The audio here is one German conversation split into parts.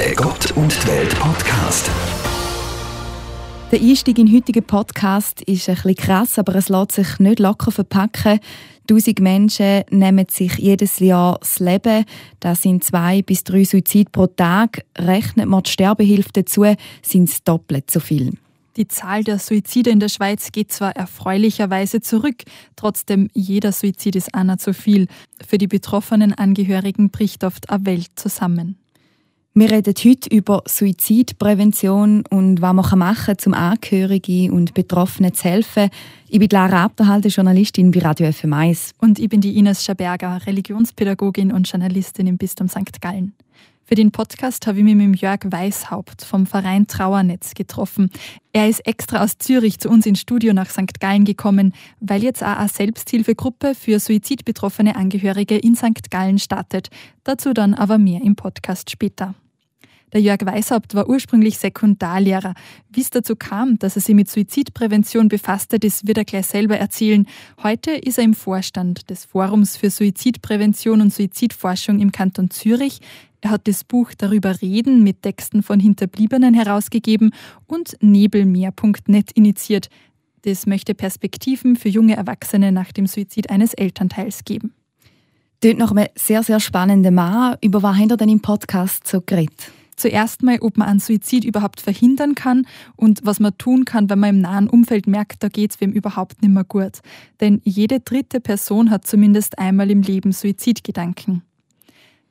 Der Gott und die Welt Podcast. Der Einstieg in den heutigen Podcast ist ein bisschen krass, aber es lässt sich nicht locker verpacken. Tausend Menschen nehmen sich jedes Jahr das Leben. Das sind zwei bis drei Suizide pro Tag. Rechnet man die Sterbehilfe dazu, sind es doppelt so viel. Die Zahl der Suizide in der Schweiz geht zwar erfreulicherweise zurück, trotzdem jeder Suizid ist einer zu viel. Für die betroffenen Angehörigen bricht oft eine Welt zusammen. Wir reden heute über Suizidprävention und was man machen kann, um Angehörigen und Betroffenen zu helfen. Ich bin Lara Abderhalde, Journalistin bei Radio FM1. Und ich bin die Ines Schaberger, Religionspädagogin und Journalistin im Bistum St. Gallen. Für den Podcast habe ich mich mit Jörg Weishaupt vom Verein Trauernetz getroffen. Er ist extra aus Zürich zu uns ins Studio nach St. Gallen gekommen, weil jetzt auch eine Selbsthilfegruppe für suizidbetroffene Angehörige in St. Gallen startet. Dazu dann aber mehr im Podcast später. Der Jörg Weishaupt war ursprünglich Sekundarlehrer. Wie es dazu kam, dass er sich mit Suizidprävention befasste, das wird er gleich selber erzählen. Heute ist er im Vorstand des Forums für Suizidprävention und Suizidforschung im Kanton Zürich. Er hat das Buch Darüber reden mit Texten von Hinterbliebenen herausgegeben und Nebelmeer.net initiiert. Das möchte Perspektiven für junge Erwachsene nach dem Suizid eines Elternteils geben. Dort noch einem sehr, sehr spannenden Mann. Über was hat er denn im Podcast so geredet? Zuerst mal, ob man einen Suizid überhaupt verhindern kann und was man tun kann, wenn man im nahen Umfeld merkt, da geht es wem überhaupt nicht mehr gut. Denn jede dritte Person hat zumindest einmal im Leben Suizidgedanken.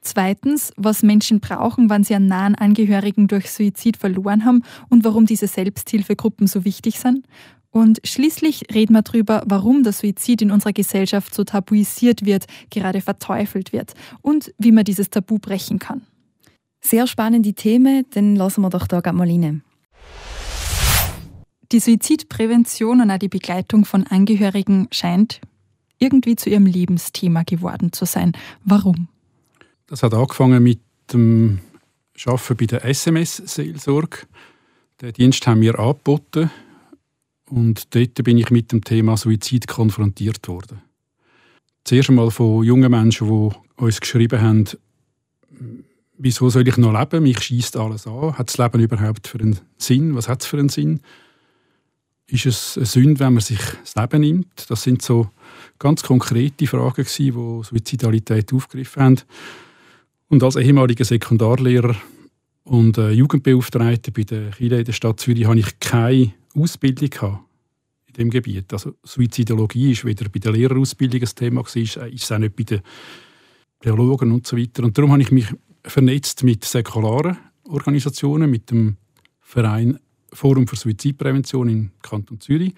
Zweitens, was Menschen brauchen, wenn sie einen nahen Angehörigen durch Suizid verloren haben und warum diese Selbsthilfegruppen so wichtig sind. Und schließlich reden wir darüber, warum der Suizid in unserer Gesellschaft so tabuisiert wird, gerade verteufelt wird und wie man dieses Tabu brechen kann. Sehr spannende Themen, dann lassen wir doch da mal rein. Die Suizidprävention und auch die Begleitung von Angehörigen scheint irgendwie zu ihrem Lebensthema geworden zu sein. Warum? Das hat angefangen mit dem Arbeiten bei der SMS-Seelsorge. Den Dienst haben wir angeboten und dort bin ich mit dem Thema Suizid konfrontiert worden. Zuerst einmal von jungen Menschen, die uns geschrieben haben, wieso soll ich noch leben? Mich schießt alles an. Hat das Leben überhaupt für einen Sinn? Was hat es für einen Sinn? Ist es eine Sünde, wenn man sich das Leben nimmt? Das sind so ganz konkrete Fragen, die Suizidalität aufgegriffen haben. Und als ehemaliger Sekundarlehrer und äh, Jugendbeauftragter bei der Chile in der Stadt Zürich habe ich keine Ausbildung gehabt in dem Gebiet. Also Suizidologie ist weder bei der Lehrerausbildung ein Thema gewesen, ist es auch nicht bei den Theologen und so weiter. Und darum habe ich mich vernetzt mit säkularen Organisationen, mit dem Verein Forum für Suizidprävention im Kanton Zürich.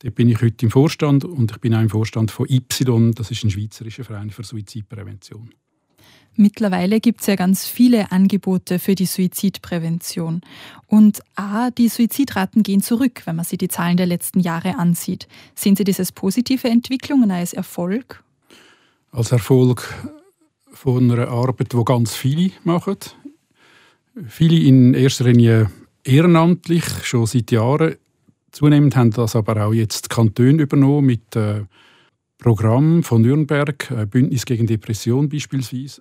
Da bin ich heute im Vorstand und ich bin auch im Vorstand von Y, das ist ein schweizerischer Verein für Suizidprävention. Mittlerweile gibt es ja ganz viele Angebote für die Suizidprävention. Und A, die Suizidraten gehen zurück, wenn man sich die Zahlen der letzten Jahre ansieht. Sehen Sie das als positive Entwicklung und als Erfolg? Als Erfolg von einer Arbeit, die ganz viele machen. Viele in erster Linie ehrenamtlich, schon seit Jahren. Zunehmend haben das aber auch jetzt die Kantone übernommen mit äh, Programm von Nürnberg, Bündnis gegen Depression beispielsweise.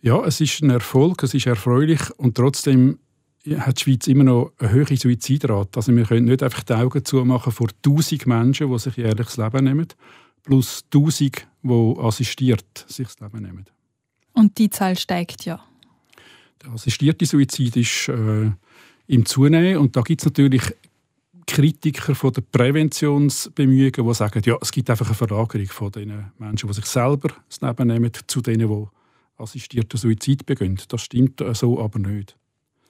Ja, es ist ein Erfolg, es ist erfreulich und trotzdem hat die Schweiz immer noch eine höhere Suizidrate. Also wir können nicht einfach die Augen zumachen vor 1000 Menschen, die sich jährlich das Leben nehmen, plus 1000, die assistiert sich das Leben nehmen. Und die Zahl steigt ja. Der assistierte Suizid ist äh, im Zunehmen und da gibt es natürlich Kritiker von der Präventionsbemühungen, die sagen, ja, es gibt einfach eine Verlagerung von den Menschen, die sich selber das Leben nehmen, zu denen, die assistierten Suizid begehen. Das stimmt so aber nicht.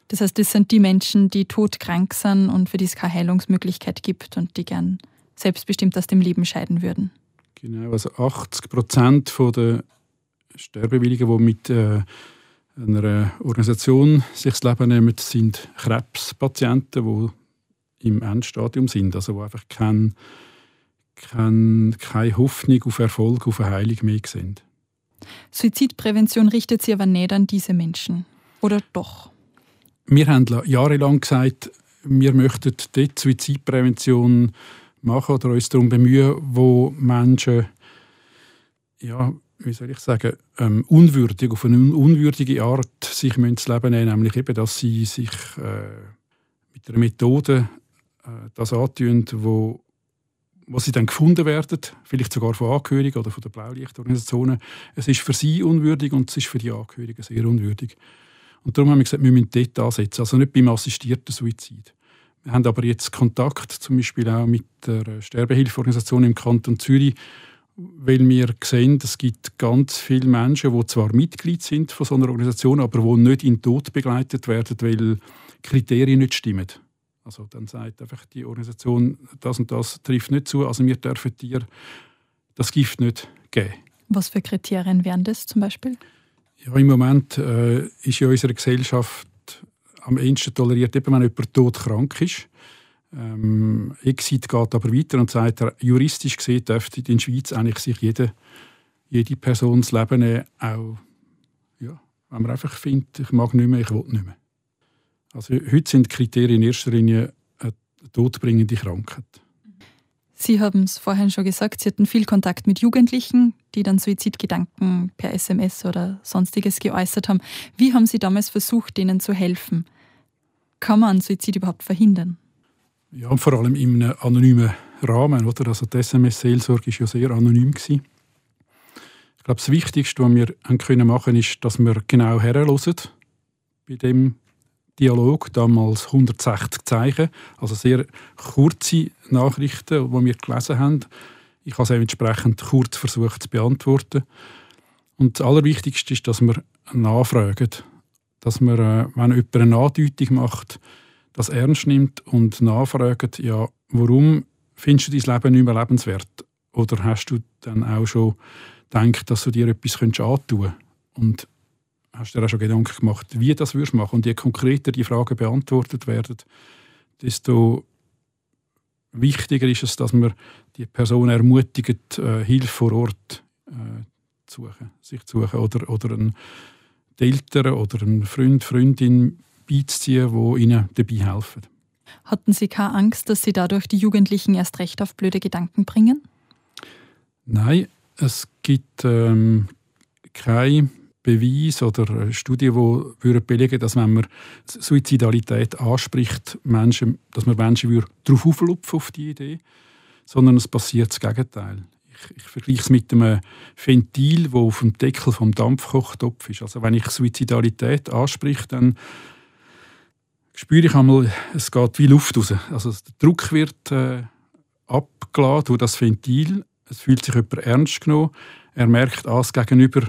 Das heißt, das sind die Menschen, die todkrank sind und für die es keine Heilungsmöglichkeit gibt und die gern selbstbestimmt aus dem Leben scheiden würden. Genau, also 80 Prozent der Sterbewilligen, die mit äh, einer Organisation sich das Leben nehmen, sind Krebspatienten, die im Endstadium sind, also die einfach kein, kein, keine Hoffnung auf Erfolg, auf eine Heilung mehr sind. Suizidprävention richtet sich aber nicht an diese Menschen. Oder doch? Wir haben jahrelang gesagt, wir möchten dort Suizidprävention machen oder uns darum bemühen, wo Menschen ja, wie soll ich sagen, ähm, unwürdig, auf eine unwürdige Art sich ins Leben nehmen, nämlich eben, dass sie sich äh, mit einer Methode äh, das antun, wo, wo sie dann gefunden werden, vielleicht sogar von Angehörigen oder von den Blaulichtorganisationen. Es ist für sie unwürdig und es ist für die Angehörigen sehr unwürdig. Und darum haben wir gesagt, wir müssen dort ansetzen, also nicht beim assistierten Suizid. Wir haben aber jetzt Kontakt zum Beispiel auch mit der Sterbehilfeorganisation im Kanton Zürich, weil wir sehen, es gibt ganz viele Menschen, die zwar Mitglied sind von so einer Organisation, aber die nicht in den Tod begleitet werden, weil Kriterien nicht stimmen. Also dann sagt einfach die Organisation, das und das trifft nicht zu, also wir dürfen dir das Gift nicht geben. Was für Kriterien wären das zum Beispiel? Ja, Im Moment äh, ist in unserer Gesellschaft am ehesten toleriert, eben wenn jemand todkrank ist. Ähm, Exit geht aber weiter und sagt, juristisch gesehen dürfte in der Schweiz eigentlich sich jede, jede Person das Leben nehmen, auch ja, wenn man einfach findet, ich mag nicht mehr, ich will nicht mehr. Also heute sind die Kriterien in erster Linie eine todbringende Krankheit. Sie haben es vorhin schon gesagt, Sie hatten viel Kontakt mit Jugendlichen, die dann Suizidgedanken per SMS oder sonstiges geäußert haben. Wie haben Sie damals versucht, denen zu helfen? Kann man Suizid überhaupt verhindern? Ja, und vor allem in einem anonymen Rahmen. Oder? Also die SMS-Seelsorge war ja sehr anonym. Gewesen. Ich glaube, das Wichtigste, was wir machen können, ist, dass wir genau herhören bei dem Dialog, damals 160 Zeichen, also sehr kurze Nachrichten, die wir gelesen haben. Ich habe es entsprechend kurz versucht zu beantworten. Und das Allerwichtigste ist, dass wir nachfragen. Dass wir, äh, wenn jemand eine Andeutung macht, das ernst nimmt und nachfragt, ja, warum findest du dein Leben nicht mehr lebenswert? Oder hast du dann auch schon gedacht, dass du dir etwas antun könntest? Und hast du dir auch schon Gedanken gemacht, wie das würdest machen? Und je konkreter die Fragen beantwortet werden, desto wichtiger ist es, dass man die Person ermutigt, äh, Hilfe vor Ort äh, zu suchen, sich zu suchen oder, oder einen Eltern oder einen Freund, Freundin beizuziehen, die ihnen dabei helfen. Hatten Sie keine Angst, dass Sie dadurch die Jugendlichen erst recht auf blöde Gedanken bringen? Nein, es gibt ähm, kein Beweis oder Studie, die belegen dass wenn man Suizidalität anspricht, Menschen, dass man Menschen darauf auflupfen auf die Idee, sondern es passiert das Gegenteil. Ich, ich vergleiche es mit einem Ventil, das auf dem Deckel vom Dampfkochtopf ist. Also wenn ich Suizidalität anspreche, dann spüre ich einmal, es geht wie Luft raus. Also der Druck wird äh, abgeladen durch das Ventil. Es fühlt sich jemand ernst genommen. Er merkt, ah, das Gegenüber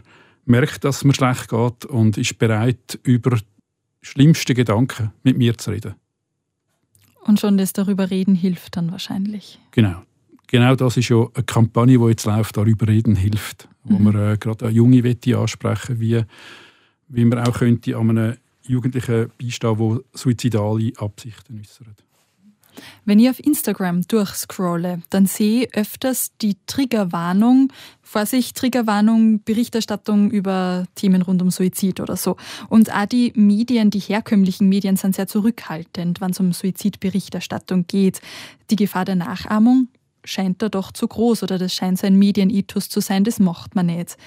merkt, dass es mir schlecht geht und ist bereit, über schlimmste Gedanken mit mir zu reden. Und schon das darüber reden hilft dann wahrscheinlich. Genau. Genau das ist ja eine Kampagne, die jetzt läuft, darüber reden hilft. Wo mhm. man äh, gerade junge Wette ansprechen, wie, wie man auch könnte an einem Jugendlichen beistehen, die suizidale Absichten äußern. Wenn ich auf Instagram durchscrolle, dann sehe ich öfters die Triggerwarnung, Vorsicht, Triggerwarnung, Berichterstattung über Themen rund um Suizid oder so. Und auch die Medien, die herkömmlichen Medien sind sehr zurückhaltend, wenn es um Suizidberichterstattung geht. Die Gefahr der Nachahmung scheint da doch zu groß oder das scheint so ein Medienitus zu sein, das macht man nicht.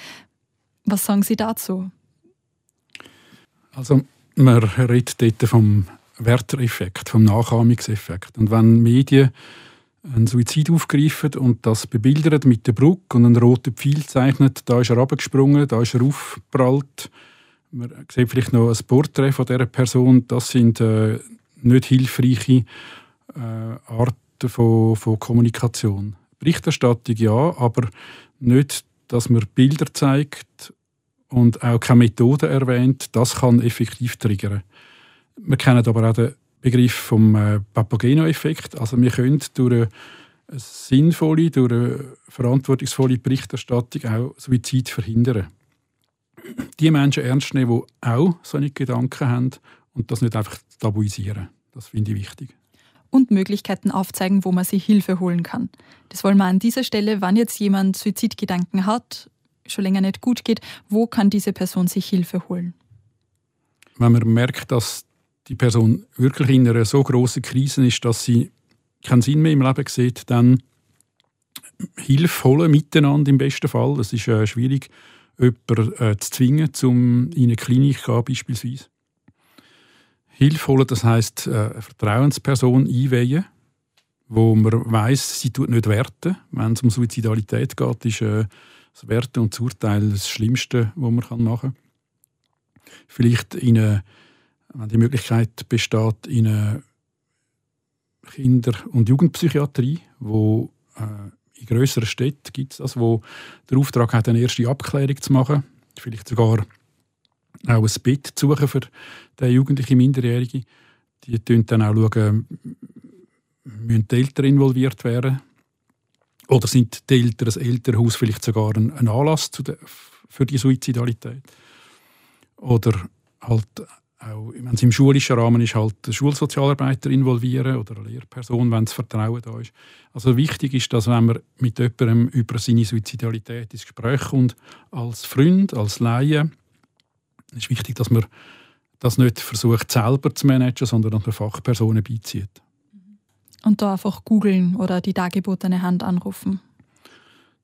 Was sagen Sie dazu? Also man redet dort vom Werter-Effekt, vom Nachahmungseffekt. Und wenn Medien einen Suizid aufgreifen und das bebildern mit der Brücke und einen roten Pfeil zeichnet, da ist er abgesprungen, da ist er aufgeprallt. Man sieht vielleicht noch ein Porträt von dieser Person. Das sind äh, nicht hilfreiche äh, Arten von, von Kommunikation. Berichterstattung ja, aber nicht, dass man Bilder zeigt und auch keine Methode erwähnt. Das kann effektiv triggern. Wir kennen aber auch den Begriff vom äh, Papageno-Effekt. Also wir können durch eine sinnvolle, durch eine verantwortungsvolle Berichterstattung auch Suizid verhindern. Die Menschen ernst nehmen, die auch solche Gedanken haben und das nicht einfach tabuisieren. Das finde ich wichtig. Und Möglichkeiten aufzeigen, wo man sich Hilfe holen kann. Das wollen wir an dieser Stelle, wenn jetzt jemand Suizidgedanken hat, schon länger nicht gut geht, wo kann diese Person sich Hilfe holen? Wenn man merkt, dass die Person wirklich in einer so großen Krise ist, dass sie keinen Sinn mehr im Leben sieht, dann Hilfe holen miteinander im besten Fall. Es ist äh, schwierig jemanden äh, zu zwingen, um in eine Klinik zu gehen, beispielsweise. Hilfe holen, das heisst, äh, eine Vertrauensperson einweihen, wo man weiß, sie tut nicht werten. Wenn es um Suizidalität geht, ist äh, das Werten und das Urteil das Schlimmste, was man machen kann. Vielleicht in eine, wenn die Möglichkeit besteht, in eine Kinder- und Jugendpsychiatrie, wo äh, in grösseren Städten gibt es das, wo der Auftrag hat, eine erste Abklärung zu machen, vielleicht sogar auch ein Bett zu suchen für den jugendlichen Minderjährigen. Die schauen dann auch, schauen, müssen die Eltern involviert werden oder sind die Eltern, das Elternhaus vielleicht sogar ein, ein Anlass der, für die Suizidalität? Oder halt auch, wenn es im schulischen Rahmen ist, halt Schulsozialarbeiter involvieren oder eine Lehrperson, wenn das Vertrauen da ist. Also wichtig ist, dass wenn man mit jemandem über seine Suizidalität ins Gespräch kommt, als Freund, als Laie, ist wichtig, dass man das nicht versucht selber zu managen, sondern dass man Fachpersonen beizieht. Und da einfach googeln oder die dargebotene Hand anrufen.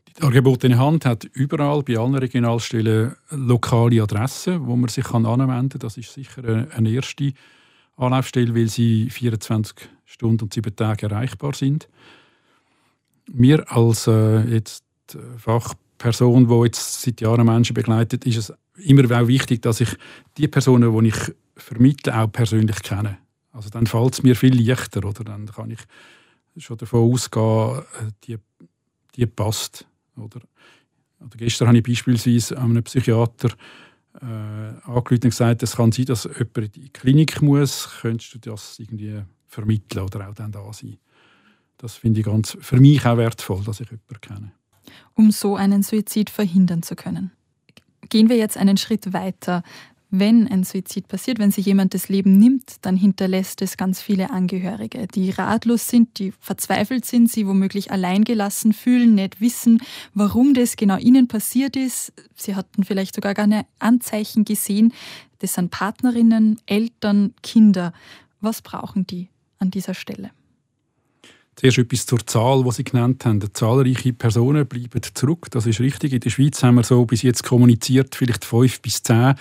Die dargebotene Hand hat überall bei allen Regionalstellen lokale Adressen, wo man sich kann anwenden kann. Das ist sicher eine erste Anlaufstelle, weil sie 24 Stunden und sieben Tage erreichbar sind. Mir als äh, jetzt Fachperson, die jetzt seit Jahren Menschen begleitet, ist es immer wichtig, dass ich die Personen, die ich vermittle, auch persönlich kenne. Also dann fällt es mir viel leichter, oder? Dann kann ich schon davon ausgehen, äh, die, die passt, oder? oder gestern habe ich beispielsweise einem Psychiater äh, angerufen und gesagt, es kann sein, dass jemand in die Klinik muss, könntest du das irgendwie vermitteln oder auch dann da sein. Das finde ich ganz, für mich auch wertvoll, dass ich jemanden kenne. Um so einen Suizid verhindern zu können. Gehen wir jetzt einen Schritt weiter wenn ein Suizid passiert, wenn sich jemand das Leben nimmt, dann hinterlässt es ganz viele Angehörige, die ratlos sind, die verzweifelt sind, sie womöglich alleingelassen fühlen, nicht wissen, warum das genau ihnen passiert ist. Sie hatten vielleicht sogar gar keine Anzeichen gesehen. Das sind Partnerinnen, Eltern, Kinder. Was brauchen die an dieser Stelle? Zuerst etwas zur Zahl, die Sie genannt haben. Zahlreiche Personen bleiben zurück. Das ist richtig. In der Schweiz haben wir so bis jetzt kommuniziert, vielleicht fünf bis zehn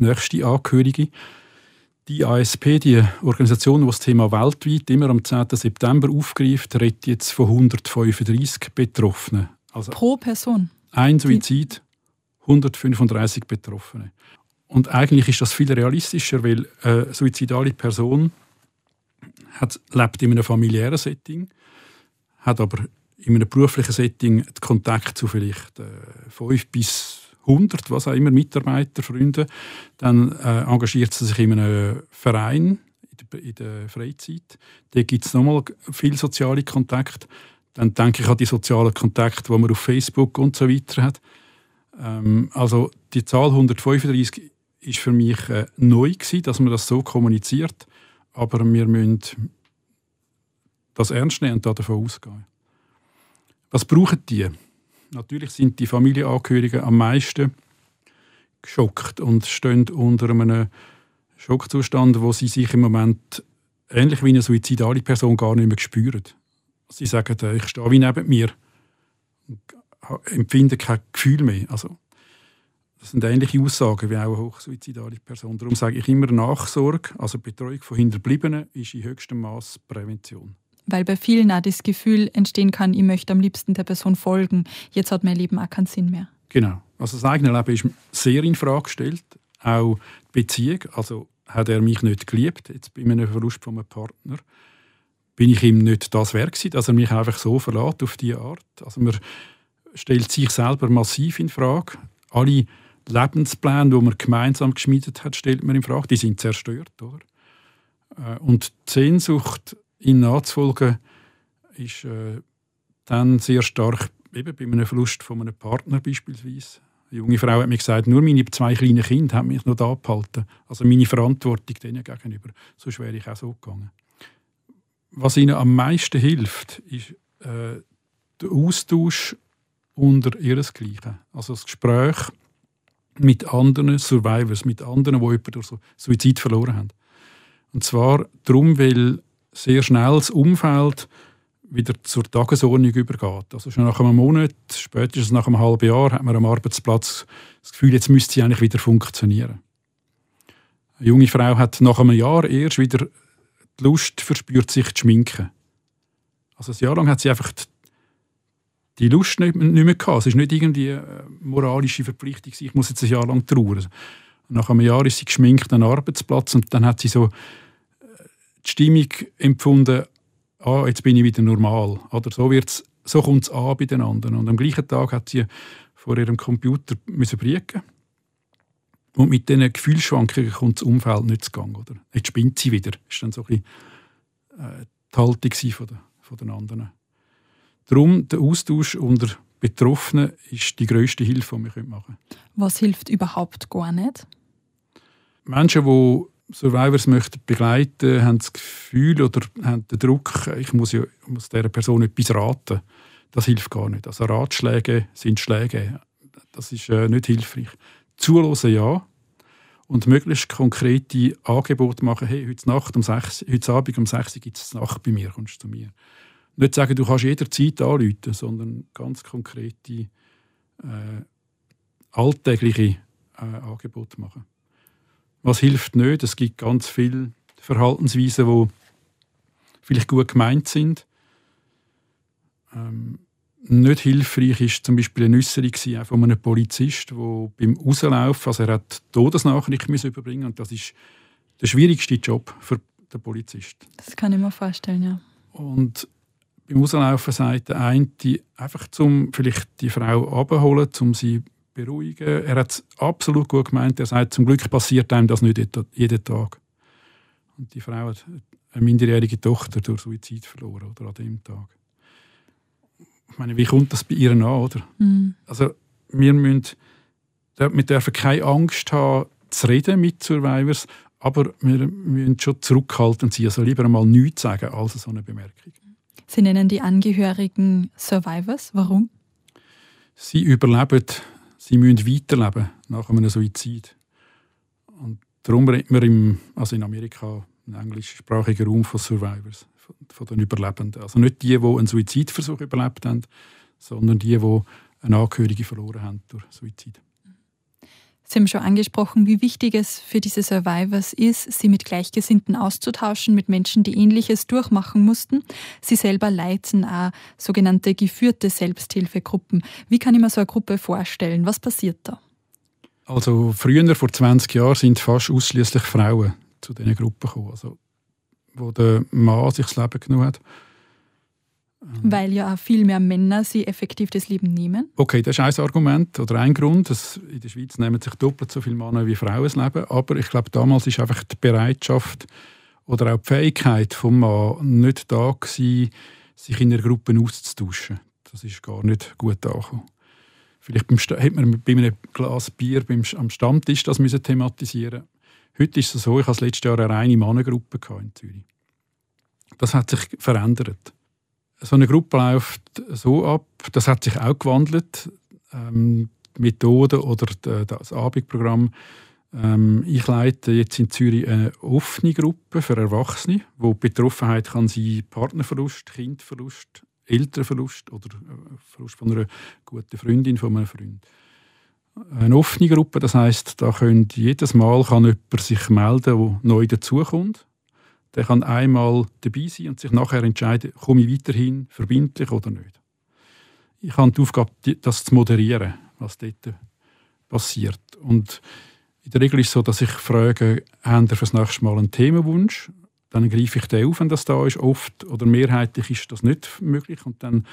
nächste Angehörige. Die ASP, die Organisation, die das Thema weltweit immer am 10. September aufgreift, redet jetzt von 135 Betroffenen. Also Pro Person? Ein Suizid, 135 Betroffene. Und eigentlich ist das viel realistischer, weil eine suizidale Person hat, lebt in einem familiären Setting, hat aber in einem beruflichen Setting Kontakt zu vielleicht äh, fünf bis 100, was auch immer, Mitarbeiter, Freunde, dann äh, engagiert sie sich in einem Verein in der, Freizeit. Da gibt es nochmal viel soziale Kontakte. Dann denke ich an die sozialen Kontakte, die man auf Facebook und so weiter hat. Ähm, also die Zahl 135 ist für mich äh, neu gewesen, dass man das so kommuniziert. Aber wir müssen das ernst nehmen und davon ausgehen. Was brauchen die? Natürlich sind die Familienangehörigen am meisten geschockt und stehen unter einem Schockzustand, wo sie sich im Moment ähnlich wie eine suizidale Person gar nicht mehr spüren. Sie sagen, äh, ich stehe wie neben mir empfinde kein Gefühl mehr. Also, das sind ähnliche Aussagen wie auch eine hochsuizidale Person. Darum sage ich immer, Nachsorge, also Betreuung von Hinterbliebenen, ist in höchstem Maß Prävention weil bei vielen auch das Gefühl entstehen kann, ich möchte am liebsten der Person folgen. Jetzt hat mein Leben auch keinen Sinn mehr. Genau. Also das eigene Leben ist sehr in Frage gestellt. Auch die Beziehung. Also hat er mich nicht geliebt, jetzt bei einem Verlust von einem Partner. Bin ich ihm nicht das wert gewesen, dass er mich einfach so verlässt auf diese Art. Also man stellt sich selber massiv in Frage. Alle Lebenspläne, die man gemeinsam geschmiedet hat, stellt man in Frage. Die sind zerstört, oder? Äh, und die Sehnsucht ihn nachzufolgen, ist äh, dann sehr stark, eben bei einem Verlust von einem Partner beispielsweise. Eine junge Frau hat mir gesagt, nur meine zwei kleinen Kinder haben mich noch da gehalten. Also meine Verantwortung denen gegenüber. So wäre ich auch so gegangen. Was ihnen am meisten hilft, ist äh, der Austausch unter ihresgleichen. Also das Gespräch mit anderen Survivors, mit anderen, die jemanden durch Suizid verloren haben. Und zwar darum, weil sehr schnell das Umfeld wieder zur Tagesordnung übergeht. Also schon nach einem Monat, spätestens nach einem halben Jahr, hat man am Arbeitsplatz das Gefühl, jetzt müsste sie eigentlich wieder funktionieren. Eine junge Frau hat nach einem Jahr erst wieder die Lust verspürt, sich zu schminken. Also ein Jahr lang hat sie einfach die Lust nicht, mehr gehabt. Es ist nicht irgendwie eine moralische Verpflichtung, ich muss jetzt ein Jahr lang trauern. Nach einem Jahr ist sie geschminkt an Arbeitsplatz und dann hat sie so die Stimmung empfunden, ah, jetzt bin ich wieder normal. Oder so, wird's, so kommt es an bei den anderen. Und am gleichen Tag hat sie vor ihrem Computer müssen brieken und mit diesen Gefühlsschwankungen kommt das Umfeld nicht zu Gang. Oder? Jetzt spinnt sie wieder. Das war dann so ein bisschen, äh, die Haltung von, der, von den anderen. Darum, der Austausch unter Betroffenen ist die grösste Hilfe, die wir machen können. Was hilft überhaupt gar nicht? Menschen, die Survivors möchten begleiten, haben das Gefühl oder haben den Druck, ich muss, ja, muss dieser Person etwas raten. Das hilft gar nicht. Also Ratschläge sind Schläge. Das ist äh, nicht hilfreich. Zuhören ja und möglichst konkrete Angebote machen. Hey, heute, Nacht um 6, heute Abend um 6 Uhr gibt es Nacht bei mir, kommst du zu mir. Nicht sagen, du kannst jederzeit anrufen, sondern ganz konkrete, äh, alltägliche äh, Angebote machen. Was hilft nicht? Es gibt ganz viele Verhaltensweisen, die vielleicht gut gemeint sind. Ähm, nicht hilfreich ist zum Beispiel eine Äußerung von einem Polizist, der beim Rauslaufen, also er hat Todesnachricht überbringen und das ist der schwierigste Job für den Polizist. Das kann ich mir vorstellen, ja. Und beim Rauslaufen sagt der eine einfach zum vielleicht die Frau abholen, um sie beruhigen. Er hat es absolut gut gemeint. Er sagt, zum Glück passiert einem das nicht jeden Tag. Und die Frau hat eine minderjährige Tochter durch Suizid verloren oder an dem Tag. Ich meine, wie kommt das bei ihr an, oder? Mhm. Also wir müssen, wir dürfen keine Angst haben, zu reden mit Survivors, aber wir müssen schon zurückhaltend sein, also lieber einmal nichts sagen als so eine Bemerkung. Sie nennen die Angehörigen Survivors. Warum? Sie überleben sie müssen weiterleben nach einem Suizid. Und darum redet man im, also in Amerika im englischsprachigen Raum von Survivors, von, von, den Überlebenden. Also nicht die, die einen Suizidversuch überlebt haben, sondern die, die eine Angehörige verloren haben durch Suizid. Sie haben schon angesprochen, wie wichtig es für diese Survivors ist, sie mit Gleichgesinnten auszutauschen, mit Menschen, die Ähnliches durchmachen mussten. Sie selber leiten auch sogenannte geführte Selbsthilfegruppen. Wie kann ich mir so eine Gruppe vorstellen? Was passiert da? Also früher, vor 20 Jahren, sind fast ausschließlich Frauen zu diesen Gruppen gekommen, also, wo der Mann sich das Leben genommen hat. Mhm. Weil ja auch viel mehr Männer sie effektiv das Leben nehmen. Okay, das ist ein Argument oder ein Grund. Dass in der Schweiz nehmen sich doppelt so viele Männer wie Frauen das Leben. Aber ich glaube, damals ist einfach die Bereitschaft oder auch die Fähigkeit vom Mann nicht da gewesen, sich in einer Gruppe auszutauschen. Das ist gar nicht gut angekommen. Vielleicht hätte man bei einem Glas Bier beim, am Stammtisch das müssen thematisieren Heute ist es so, ich hatte letztes Jahr eine reine Mannengruppe in Zürich. Das hat sich verändert so eine Gruppe läuft so ab, das hat sich auch gewandelt, ähm, die Methode oder das Abendprogramm. Ähm, ich leite jetzt in Zürich eine offene Gruppe für Erwachsene, wo Betroffenheit kann sein Partnerverlust, Kindverlust, Elternverlust oder äh, Verlust von einer guten Freundin, von einem Freund. Eine offene Gruppe, das heißt, da könnt jedes Mal kann jemand sich melden, der neu dazukommt der kann einmal dabei sein und sich nachher entscheiden, komme ich weiterhin verbindlich oder nicht. Ich habe die Aufgabe, das zu moderieren, was dort passiert. Und in der Regel ist es so, dass ich frage, haben Sie für das nächste Mal einen Themenwunsch? Dann greife ich den auf, wenn das da ist. Oft oder mehrheitlich ist das nicht möglich. Und dann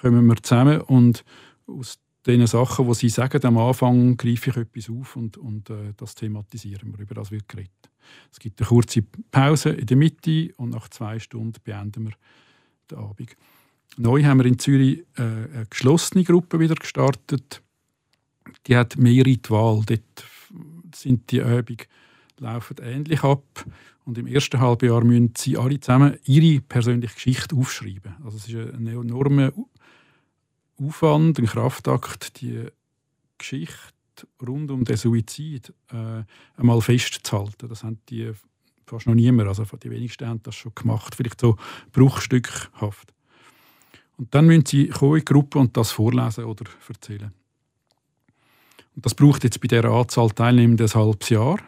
kommen wir zusammen und aus den Sachen, die Sie sagen, am Anfang greife ich etwas auf und, und äh, das thematisieren wir. Über das wird geredet. Es gibt eine kurze Pause in der Mitte und nach zwei Stunden beenden wir den Abend. Neu haben wir in Zürich äh, eine geschlossene Gruppe wieder gestartet. Die hat mehr Ritual. Dort sind die Übungen laufen ähnlich ab. Und im ersten Halbjahr müssen sie alle zusammen ihre persönliche Geschichte aufschreiben. Also es ist ein enormer Aufwand, ein Kraftakt, die Geschichte rund um den Suizid äh, einmal festzuhalten. Das haben die fast noch niemand, also die wenigsten haben das schon gemacht, vielleicht so bruchstückhaft. Und dann müssen sie kommen in die Gruppe und das vorlesen oder erzählen. Und das braucht jetzt bei dieser Anzahl Teilnehmenden ein halbes Jahr.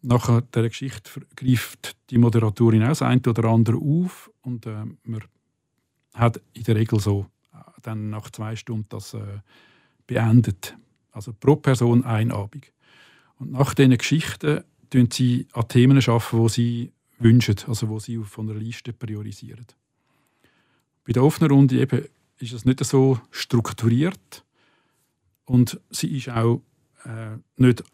Nach der Geschichte greift die Moderatorin auch das eine oder andere auf und äh, man hat in der Regel so äh, dann nach zwei Stunden das äh, beendet. Also pro Person ein Abend. Und nach diesen Geschichten arbeiten sie an Themen, die sie wünschen, also wo sie von der Liste priorisieren. Bei der offenen Runde eben ist es nicht so strukturiert und sie ist auch äh, nicht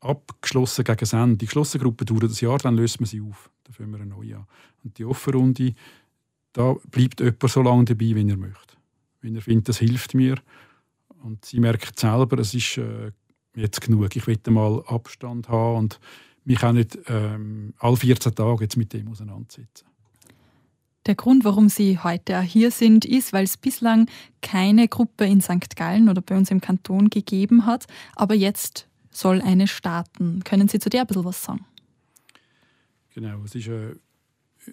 abgeschlossen gegen das Ende. Die geschlossene Gruppe dauert ein Jahr, dann löst man sie auf. Dann fangen wir eine neue an. Und die offene Runde, da bleibt jemand so lange dabei, wie er möchte. Wenn er findet, das hilft mir. Und sie merkt selber, es ist äh, jetzt genug. Ich will mal Abstand haben und mich auch nicht ähm, alle 14 Tage jetzt mit dem auseinandersetzen. Der Grund, warum Sie heute hier sind, ist, weil es bislang keine Gruppe in St. Gallen oder bei uns im Kanton gegeben hat, aber jetzt soll eine starten. Können Sie zu der ein bisschen was sagen? Genau, es ist äh,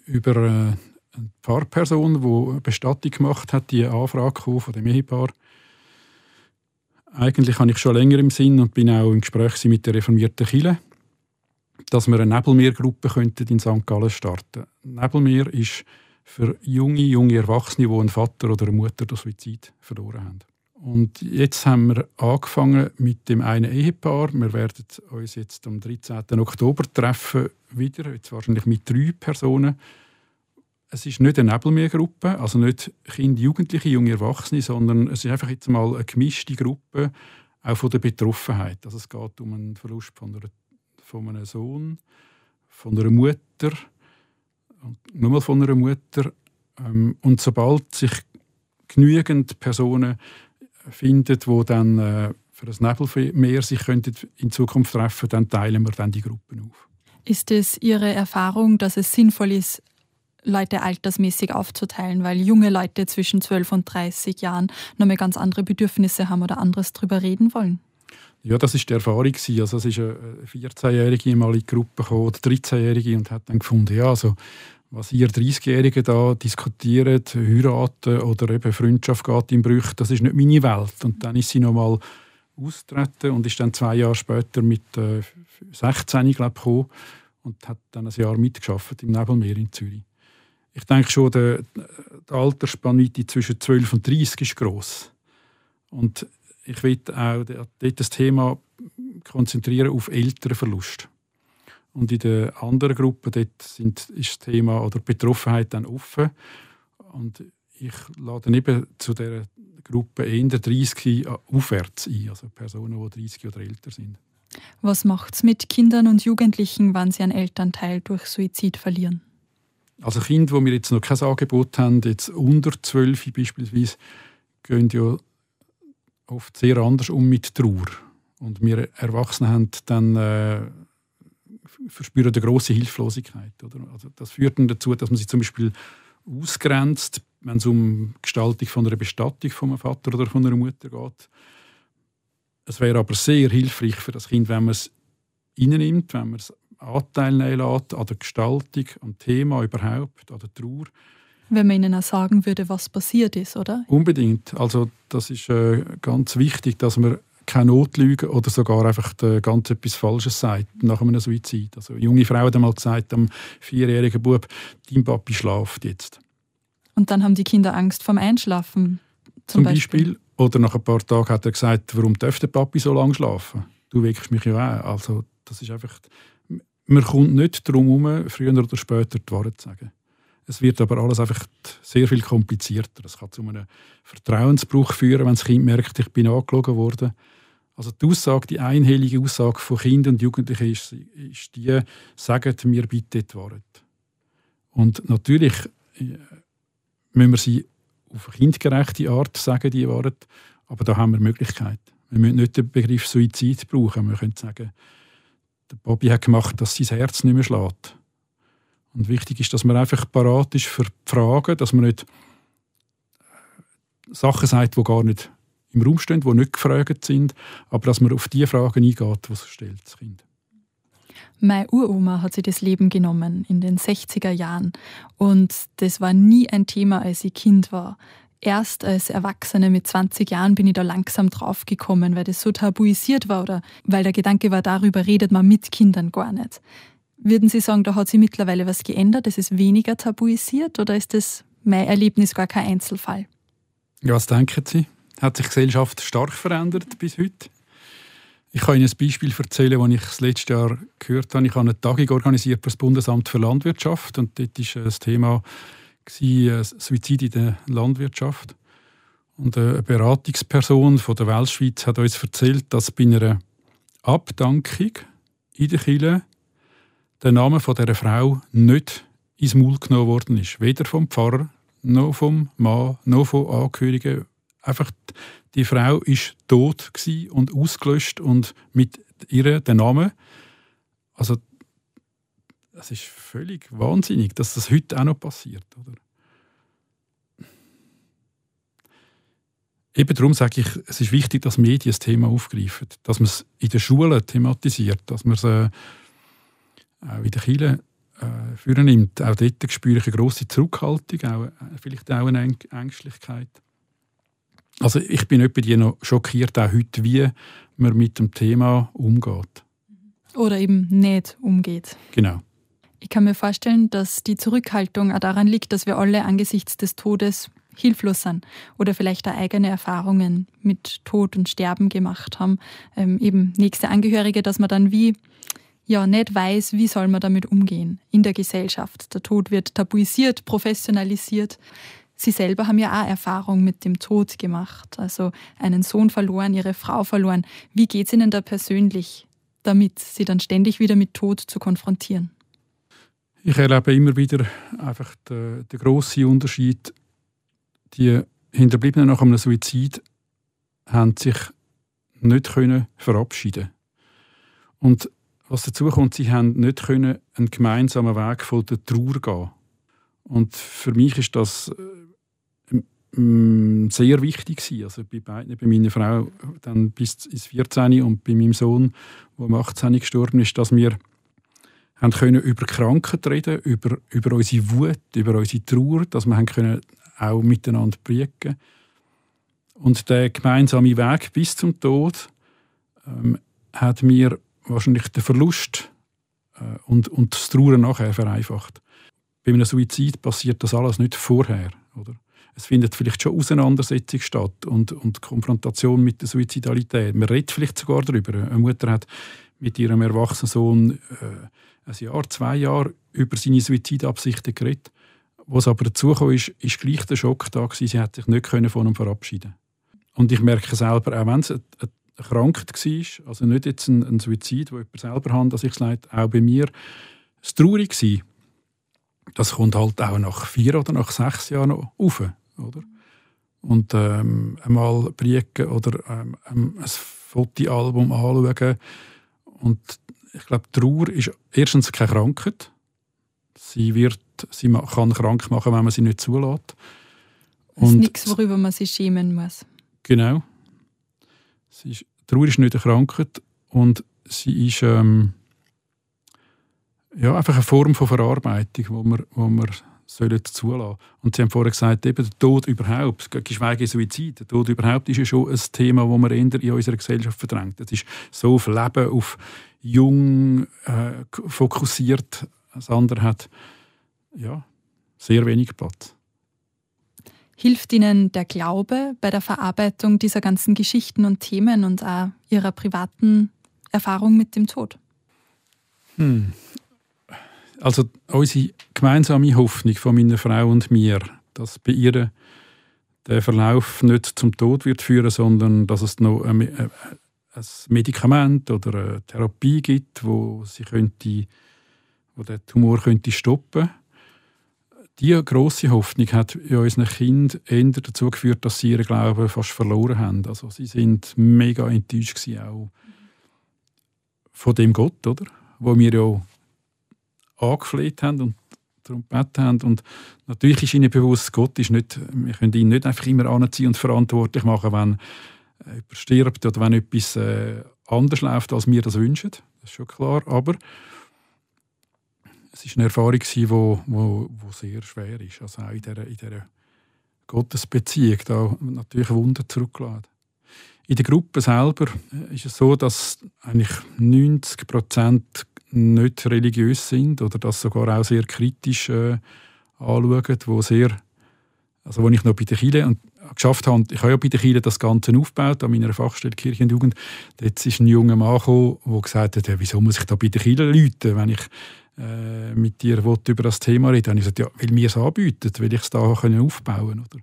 über äh, eine Pfarrperson, die Bestattung gemacht hat, die Anfrage von dem Ehepaar eigentlich habe ich schon länger im Sinn und bin auch im Gespräch mit der reformierten Kirche, dass wir eine Nebelmeergruppe in St. Gallen starten Nebelmeer ist für junge, junge Erwachsene, die einen Vater oder eine Mutter durch Suizid verloren haben. Und jetzt haben wir angefangen mit dem einen Ehepaar. Wir werden uns jetzt am 13. Oktober treffen, wieder, jetzt wahrscheinlich mit drei Personen es ist nicht eine Nebelmeergruppe, also nicht Kinder, Jugendliche, junge Erwachsene, sondern es ist einfach jetzt mal eine gemischte Gruppe, auch von der Betroffenheit. Also es geht um einen Verlust von, einer, von einem Sohn, von einer Mutter, nur mal von einer Mutter. Ähm, und sobald sich genügend Personen finden, die dann äh, für das Nebelmeer sich in Zukunft treffen, dann teilen wir dann die Gruppen auf. Ist es Ihre Erfahrung, dass es sinnvoll ist, Leute altersmäßig aufzuteilen, weil junge Leute zwischen 12 und 30 Jahren nochmal ganz andere Bedürfnisse haben oder anderes drüber reden wollen. Ja, das ist die Erfahrung. Also es ist eine 14-Jährige mal in die Gruppe gekommen, oder 13-Jährige und hat dann gefunden, ja, also was ihr 30-Jährigen da diskutiert, heiraten oder eben Freundschaft geht im Brüch, das ist nicht meine Welt. Und dann ist sie nochmal austreten und ist dann zwei Jahre später mit äh, 16, glaube ich, gekommen und hat dann ein Jahr mitgeschafft im Nebelmeer in Zürich ich denke schon, die, die Altersspanne zwischen 12 und 30 ist gross. Und ich will auch dort das Thema konzentrieren auf Elternverlust. Und in der anderen Gruppe dort sind, ist das Thema oder Betroffenheit dann offen. Und ich lade eben zu der Gruppe Ende 30 aufwärts ein, also Personen, die 30 oder älter sind. Was macht es mit Kindern und Jugendlichen, wenn sie einen Elternteil durch Suizid verlieren? Also Kinder, wo wir jetzt noch kein Angebot haben, jetzt unter 12 beispielsweise, gehen ja oft sehr anders um mit Trauer. Und wir Erwachsene haben dann äh, verspüren eine große Hilflosigkeit. Oder? Also das führt dann dazu, dass man sich zum Beispiel ausgrenzt, wenn es um die Gestaltung von einer Bestattung von einem Vater oder von einer Mutter geht. Es wäre aber sehr hilfreich für das Kind, wenn man es reinnimmt, wenn man es Anteil nehmen an der Gestaltung, am Thema überhaupt, an der Trauer. Wenn man ihnen auch sagen würde, was passiert ist, oder? Unbedingt. Also das ist äh, ganz wichtig, dass man keine Notlüge oder sogar einfach ganz etwas Falsches sagt nach einem Suizid. Also eine junge Frau hat einmal gesagt, am vierjährigen Bub, dein Papi schlaft jetzt. Und dann haben die Kinder Angst vom Einschlafen. Zum, zum Beispiel. Beispiel. Oder nach ein paar Tagen hat er gesagt, warum darf der Papi so lange schlafen? Du weckst mich ja auch. Also das ist einfach man kommt nicht darum herum, früher oder später die Wahrheit zu sagen. Es wird aber alles einfach sehr viel komplizierter. Es kann zu einem Vertrauensbruch führen, wenn das Kind merkt, ich bin angelogen worden. Also die Aussage, die einhellige Aussage von Kindern und Jugendlichen ist, ist die, sagt mir bitte die Wahrheit. Und natürlich äh, müssen wir sie auf eine kindgerechte Art sagen, die Wahrheit, aber da haben wir Möglichkeiten. Wir müssen nicht den Begriff Suizid brauchen. Wir können sagen, der Bobby hat gemacht, dass sein Herz nicht mehr schlägt. Und wichtig ist, dass man einfach parat ist für Fragen, dass man nicht äh, Sachen sagt, die gar nicht im Raum stehen, die nicht gefragt sind, aber dass man auf die Fragen eingeht, die es stellt, das Kind. Meine Uroma hat sich das Leben genommen in den 60er Jahren und das war nie ein Thema, als ich Kind war. Erst als Erwachsene mit 20 Jahren bin ich da langsam draufgekommen, weil das so tabuisiert war oder weil der Gedanke war, darüber redet man mit Kindern gar nicht. Würden Sie sagen, da hat sich mittlerweile was geändert? Es ist weniger tabuisiert oder ist das mein Erlebnis gar kein Einzelfall? Ja, was denken Sie? Hat sich die Gesellschaft stark verändert bis heute? Ich kann Ihnen ein Beispiel erzählen, das ich das letzte Jahr gehört habe. Ich habe eine Tagung organisiert für das Bundesamt für Landwirtschaft und dort war das Thema äh, Suizid in der Landwirtschaft. Und eine Beratungsperson von der Weltschweiz hat uns erzählt, dass bei einer Abdankung in der Kirche der Name dieser Frau nicht ins Maul genommen worden ist. Weder vom Pfarrer, noch vom Mann, noch von Angehörigen. Einfach die Frau ist tot und ausgelöscht und mit ihr der Name. Also es ist völlig wahnsinnig, dass das heute auch noch passiert, oder? Eben darum sage ich, es ist wichtig, dass Medien das Thema aufgreifen, dass man es in den Schulen thematisiert, dass man es äh, auch in den Kirchen äh, führen nimmt. Auch dort spüre ich eine grosse Zurückhaltung, auch, äh, vielleicht auch eine Ängstlichkeit. Also ich bin etwa noch schockiert, auch heute, wie man mit dem Thema umgeht. Oder eben nicht umgeht. Genau. Ich kann mir vorstellen, dass die Zurückhaltung auch daran liegt, dass wir alle angesichts des Todes hilflos sind oder vielleicht auch eigene Erfahrungen mit Tod und Sterben gemacht haben. Ähm, eben nächste Angehörige, dass man dann wie ja nicht weiß, wie soll man damit umgehen in der Gesellschaft. Der Tod wird tabuisiert, professionalisiert. Sie selber haben ja auch Erfahrung mit dem Tod gemacht, also einen Sohn verloren, ihre Frau verloren. Wie geht es Ihnen da persönlich damit, Sie dann ständig wieder mit Tod zu konfrontieren? Ich erlebe immer wieder einfach den, den grossen Unterschied. Die Hinterbliebenen nach einem Suizid haben sich nicht können verabschieden Und was dazu kommt, sie haben nicht können einen gemeinsamen Weg von der Trauer gehen. Und für mich ist das äh, sehr wichtig gewesen. Also bei beiden, bei meiner Frau dann bis ins 14 und bei meinem Sohn, der am 18 gestorben ist, dass wir haben können über Krankheit reden, über, über unsere Wut, über unsere Trauer, dass wir haben können auch miteinander prägen. Und der gemeinsame Weg bis zum Tod ähm, hat mir wahrscheinlich den Verlust äh, und, und das Trauern nachher vereinfacht. Bei einem Suizid passiert das alles nicht vorher. Oder? Es findet vielleicht schon Auseinandersetzung statt und, und Konfrontation mit der Suizidalität. Man redet vielleicht sogar darüber. Eine Mutter hat mit ihrem erwachsenen Sohn äh, ein Jahr, zwei Jahre über seine Suizidabsichten geredet. Was aber dazu kam, ist, ist gleich der Schock da gewesen. Sie hat sich nicht von ihm verabschieden Und ich merke selber, auch wenn es erkrankt war, also nicht jetzt ein, ein Suizid, wo jemand selber hat, dass ich es leid, auch bei mir, es traurig war, das kommt halt auch nach vier oder nach sechs Jahren noch auf, oder? Und ähm, einmal brieken oder ähm, ein Fotoalbum anschauen und ich glaube, Trauer ist erstens keine Krankheit. Sie, wird, sie kann krank machen, wenn man sie nicht zulässt. Das ist nichts, worüber man sich schämen muss. Genau. Sie ist, Trauer ist nicht eine Krankheit und sie ist ähm, ja, einfach eine Form von Verarbeitung, wo wir, wo wir sollen zulassen. Und Sie haben vorhin gesagt, eben der Tod überhaupt, geschweige Suizid, der Tod überhaupt ist ja schon ein Thema, das man in unserer Gesellschaft verdrängt. Es ist so auf Leben, auf jung äh, fokussiert. Das andere hat ja, sehr wenig Platz. Hilft Ihnen der Glaube bei der Verarbeitung dieser ganzen Geschichten und Themen und auch Ihrer privaten Erfahrung mit dem Tod? Hm. Also unsere gemeinsame Hoffnung von meiner Frau und mir, dass bei ihr der Verlauf nicht zum Tod wird führen, sondern dass es noch ein, ein Medikament oder eine Therapie gibt, wo sie könnte, wo der Tumor könnte stoppen diese grosse Hoffnung hat in unseren Kindern eher dazu geführt, dass sie ihren Glauben fast verloren haben. Also sie sind mega enttäuscht auch von dem Gott, oder? Wo wir ja angefleht haben und darum gebeten haben. Und natürlich ist ihnen bewusst, Gott ist nicht, wir können ihn nicht einfach immer anziehen und verantwortlich machen, wenn jemand stirbt oder wenn etwas äh, anders läuft, als wir das wünschen. Das ist schon klar. Aber es war eine Erfahrung, die wo, wo, wo sehr schwer ist. Also auch in dieser, in dieser Gottesbeziehung, da natürlich Wunder zurückgeladen. In der Gruppe selber ist es so, dass eigentlich 90 Prozent nicht religiös sind oder das sogar auch sehr kritisch äh, anschauen, wo sehr, also wo ich noch bei der Kirche geschafft habe, ich habe ja bei der Kirche das Ganze aufgebaut, an meiner Fachstelle Kirche und Jugend, dort ist ein junger Mann gekommen, der gesagt hat, ja, wieso muss ich da bei der Kirche läuten, wenn ich äh, mit dir über das Thema reden. Habe ich gesagt, ja, weil mir es anbietet, weil ich es da aufbauen kann. Oder?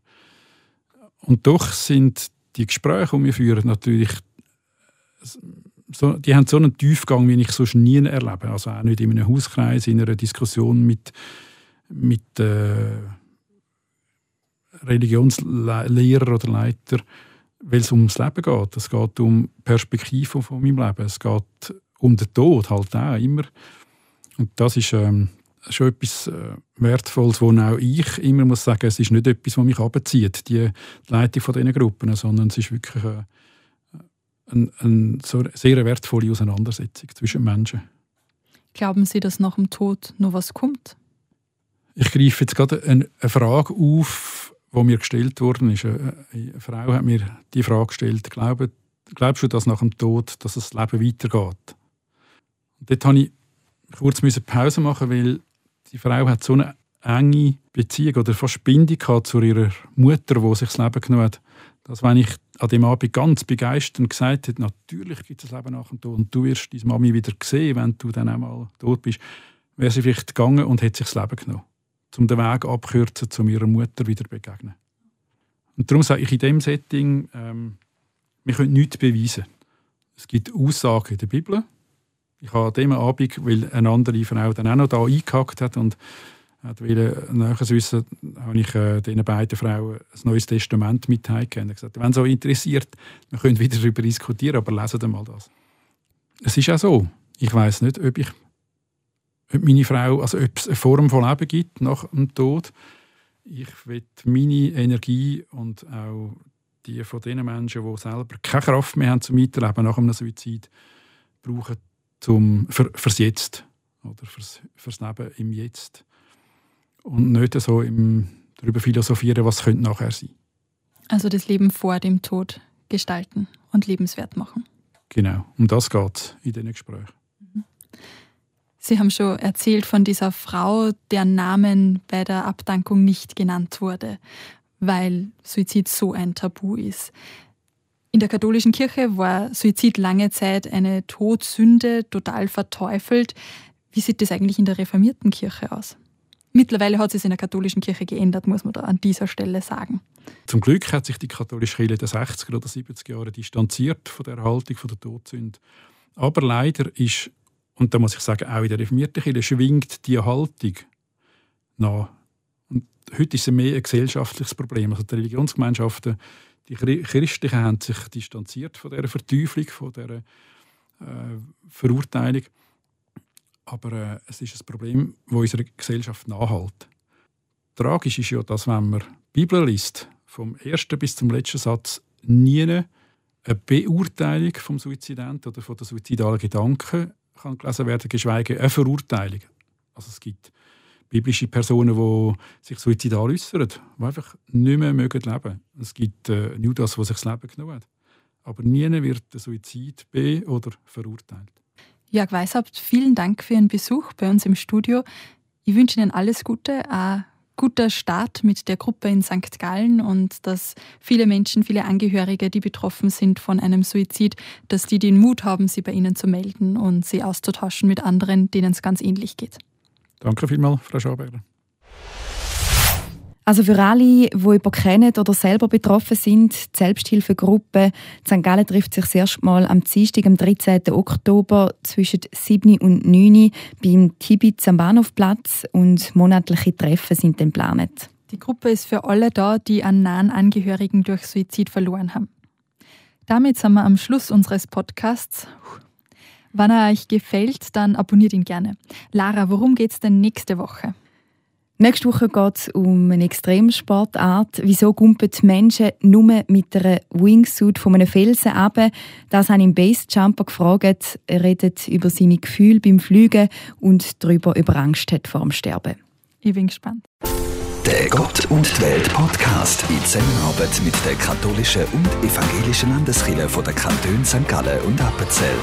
Und doch sind die Gespräche, die wir führen, natürlich so, die haben so einen Tiefgang, wie ich sonst nie erlebe. Also auch nicht in einem Hauskreis, in einer Diskussion mit, mit äh, Religionslehrer oder Leiter, weil es ums Leben geht. Es geht um Perspektiven von meinem Leben. Es geht um den Tod halt auch immer. Und das ist ähm, schon etwas äh, Wertvolles, wo auch ich immer muss sagen, es ist nicht etwas, was mich abzieht, die Leitung von diesen Gruppen, sondern es ist wirklich äh, eine, eine sehr wertvolle Auseinandersetzung zwischen Menschen. Glauben Sie, dass nach dem Tod noch was kommt? Ich greife jetzt gerade eine, Frage auf, die mir gestellt worden ist. Eine, Frau hat mir die Frage gestellt, glaubst, glaubst du, dass nach dem Tod dass das Leben weitergeht? Und dort habe ich kurz Pause machen, weil die Frau hat so eine enge Beziehung oder fast Bindung zu ihrer Mutter, die sich das Leben genommen hat, dass wenn ich an dem Abend ganz begeistert gesagt hätte, natürlich gibt es Leben nach dem Tod und du wirst deine Mami wieder sehen, wenn du dann einmal tot bist, wäre sie vielleicht gegangen und hätte sich das Leben genommen, um den Weg abkürzen, zu ihrer Mutter wieder begegnen. Und darum sage ich in diesem Setting, ähm, wir können nichts beweisen. Es gibt Aussagen in der Bibel, ich habe an diesem Abend, weil eine andere Frau dann auch noch da eingehackt hat und hat nachher wissen, habe ich äh, diesen beiden Frauen ein neues Testament mitgegeben. Ich gesagt, wenn es euch interessiert, wir können wieder darüber diskutieren, aber lesen Sie mal das. Es ist auch so. Ich weiß nicht, ob ich ob meine Frau, also ob es eine Form von Leben gibt nach dem Tod. Ich will meine Energie und auch die von den Menschen, die selber keine Kraft mehr haben zum Weiterleben nach einem Suizid, brauchen zum, für, fürs Jetzt oder fürs, fürs Leben im Jetzt. Und nicht so im, darüber philosophieren, was könnte nachher sein. Also das Leben vor dem Tod gestalten und lebenswert machen. Genau, um das geht es in diesen Gesprächen. Sie haben schon erzählt von dieser Frau, deren Namen bei der Abdankung nicht genannt wurde, weil Suizid so ein Tabu ist. In der katholischen Kirche war Suizid lange Zeit eine Todsünde, total verteufelt. Wie sieht das eigentlich in der reformierten Kirche aus? Mittlerweile hat es in der katholischen Kirche geändert, muss man da an dieser Stelle sagen. Zum Glück hat sich die katholische Kirche den 60er oder 70er Jahren distanziert von der Erhaltung der Todsünde. Aber leider ist, und da muss ich sagen, auch in der reformierten Kirche schwingt die Haltung nach. Und heute ist es mehr ein gesellschaftliches Problem. Also die Religionsgemeinschaften die Christlichen haben sich distanziert von dieser Verteuflung, von dieser äh, Verurteilung. Aber äh, es ist ein Problem, das unserer Gesellschaft nachhält. Tragisch ist ja, dass wenn man die Bibel liest, vom ersten bis zum letzten Satz, nie eine Beurteilung vom Suizident oder von der suizidalen Gedanken kann gelesen werden, geschweige eine Verurteilung. Also es gibt biblische Personen, die sich suizidal äußern, die einfach nicht mehr leben mögen. Es gibt äh, Judas, der sich das Leben genommen hat. Aber nie wird der Suizid be- oder verurteilt. Jörg Weishaupt, vielen Dank für Ihren Besuch bei uns im Studio. Ich wünsche Ihnen alles Gute, ein guter Start mit der Gruppe in St. Gallen und dass viele Menschen, viele Angehörige, die betroffen sind von einem Suizid, dass die den Mut haben, sie bei Ihnen zu melden und sie auszutauschen mit anderen, denen es ganz ähnlich geht. Danke vielmals, Frau Schaberger. Also für alle, die jemanden kennen oder selber betroffen sind, die Selbsthilfegruppe St. Gallen trifft sich das erste Mal am Dienstag, am 13. Oktober zwischen 7 und 9 beim Tibitz am Bahnhofplatz und monatliche Treffen sind dann geplant. Die Gruppe ist für alle da, die einen nahen Angehörigen durch Suizid verloren haben. Damit sind wir am Schluss unseres Podcasts. Wenn er euch gefällt, dann abonniert ihn gerne. Lara, worum geht's denn nächste Woche? Nächste Woche geht es um eine Extremsportart. Wieso gumpen die Menschen nur mit einer Wingsuit von einem Felsen ab? Das habe ich im Basejumper gefragt. Er redet über seine Gefühle beim Fliegen und darüber, ob er Angst hat vor dem Sterben. Ich bin gespannt. Der Gott und die Welt Podcast in Zusammenarbeit mit der katholischen und evangelischen Landeskirche von der Kanton St. Gallen und Appenzell.